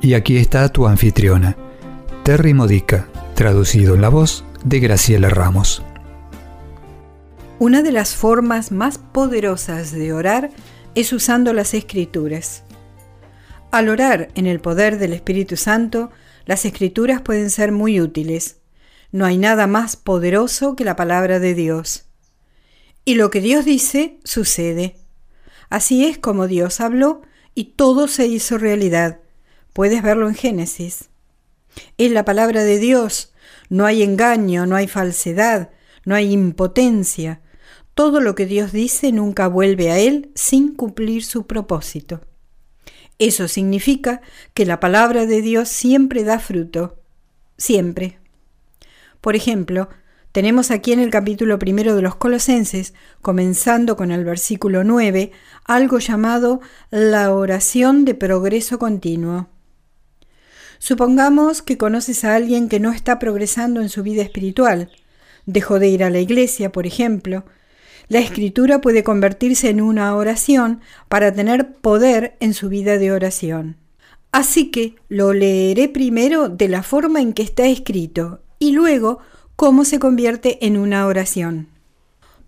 Y aquí está tu anfitriona, Terry Modica, traducido en la voz de Graciela Ramos. Una de las formas más poderosas de orar es usando las escrituras. Al orar en el poder del Espíritu Santo, las escrituras pueden ser muy útiles. No hay nada más poderoso que la palabra de Dios. Y lo que Dios dice sucede. Así es como Dios habló y todo se hizo realidad. Puedes verlo en Génesis. Es la palabra de Dios. No hay engaño, no hay falsedad, no hay impotencia. Todo lo que Dios dice nunca vuelve a Él sin cumplir su propósito. Eso significa que la palabra de Dios siempre da fruto. Siempre. Por ejemplo, tenemos aquí en el capítulo primero de los Colosenses, comenzando con el versículo 9, algo llamado la oración de progreso continuo. Supongamos que conoces a alguien que no está progresando en su vida espiritual. Dejó de ir a la iglesia, por ejemplo. La escritura puede convertirse en una oración para tener poder en su vida de oración. Así que lo leeré primero de la forma en que está escrito y luego cómo se convierte en una oración.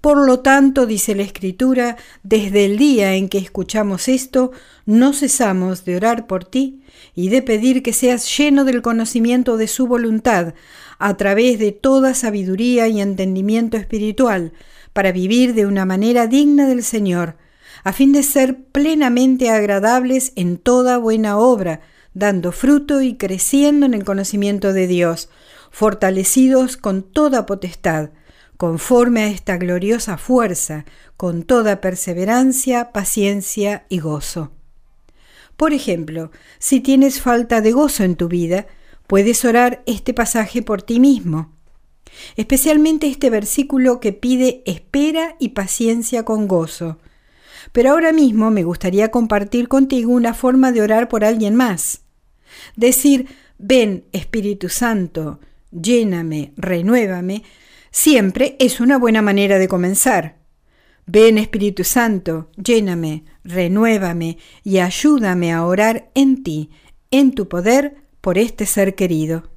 Por lo tanto, dice la Escritura, desde el día en que escuchamos esto, no cesamos de orar por ti y de pedir que seas lleno del conocimiento de su voluntad, a través de toda sabiduría y entendimiento espiritual, para vivir de una manera digna del Señor, a fin de ser plenamente agradables en toda buena obra, dando fruto y creciendo en el conocimiento de Dios, fortalecidos con toda potestad, conforme a esta gloriosa fuerza, con toda perseverancia, paciencia y gozo. Por ejemplo, si tienes falta de gozo en tu vida, puedes orar este pasaje por ti mismo, especialmente este versículo que pide espera y paciencia con gozo. Pero ahora mismo me gustaría compartir contigo una forma de orar por alguien más. Decir, ven Espíritu Santo, lléname, renuévame, siempre es una buena manera de comenzar. Ven Espíritu Santo, lléname, renuévame y ayúdame a orar en ti, en tu poder, por este ser querido.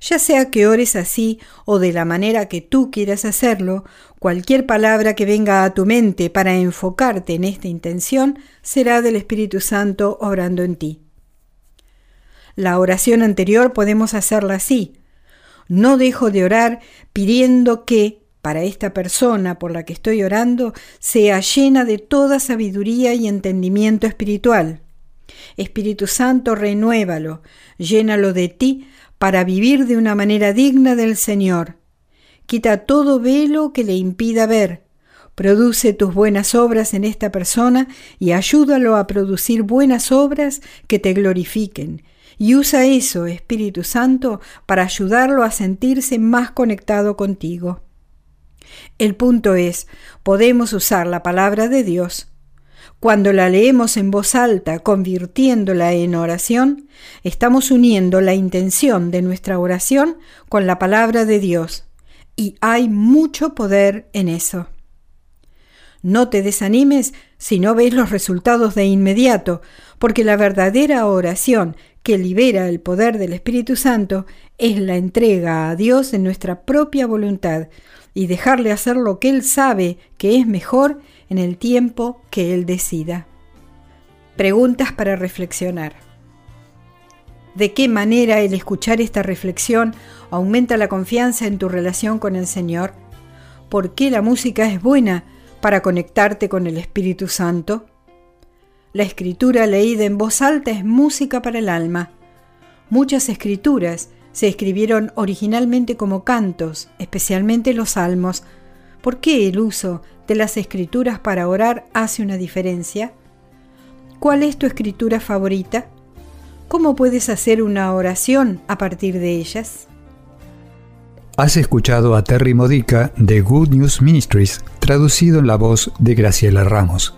Ya sea que ores así o de la manera que tú quieras hacerlo, cualquier palabra que venga a tu mente para enfocarte en esta intención será del Espíritu Santo obrando en ti. La oración anterior podemos hacerla así. No dejo de orar pidiendo que, para esta persona por la que estoy orando, sea llena de toda sabiduría y entendimiento espiritual. Espíritu Santo, renuévalo, llénalo de ti para vivir de una manera digna del Señor. Quita todo velo que le impida ver. Produce tus buenas obras en esta persona y ayúdalo a producir buenas obras que te glorifiquen y usa eso, Espíritu Santo, para ayudarlo a sentirse más conectado contigo. El punto es, podemos usar la palabra de Dios. Cuando la leemos en voz alta, convirtiéndola en oración, estamos uniendo la intención de nuestra oración con la palabra de Dios. Y hay mucho poder en eso. No te desanimes si no ves los resultados de inmediato, porque la verdadera oración que libera el poder del Espíritu Santo es la entrega a Dios en nuestra propia voluntad y dejarle hacer lo que Él sabe que es mejor en el tiempo que Él decida. Preguntas para reflexionar. ¿De qué manera el escuchar esta reflexión aumenta la confianza en tu relación con el Señor? ¿Por qué la música es buena para conectarte con el Espíritu Santo? La escritura leída en voz alta es música para el alma. Muchas escrituras se escribieron originalmente como cantos, especialmente los salmos. ¿Por qué el uso de las escrituras para orar hace una diferencia? ¿Cuál es tu escritura favorita? ¿Cómo puedes hacer una oración a partir de ellas? Has escuchado a Terry Modica de Good News Ministries, traducido en la voz de Graciela Ramos.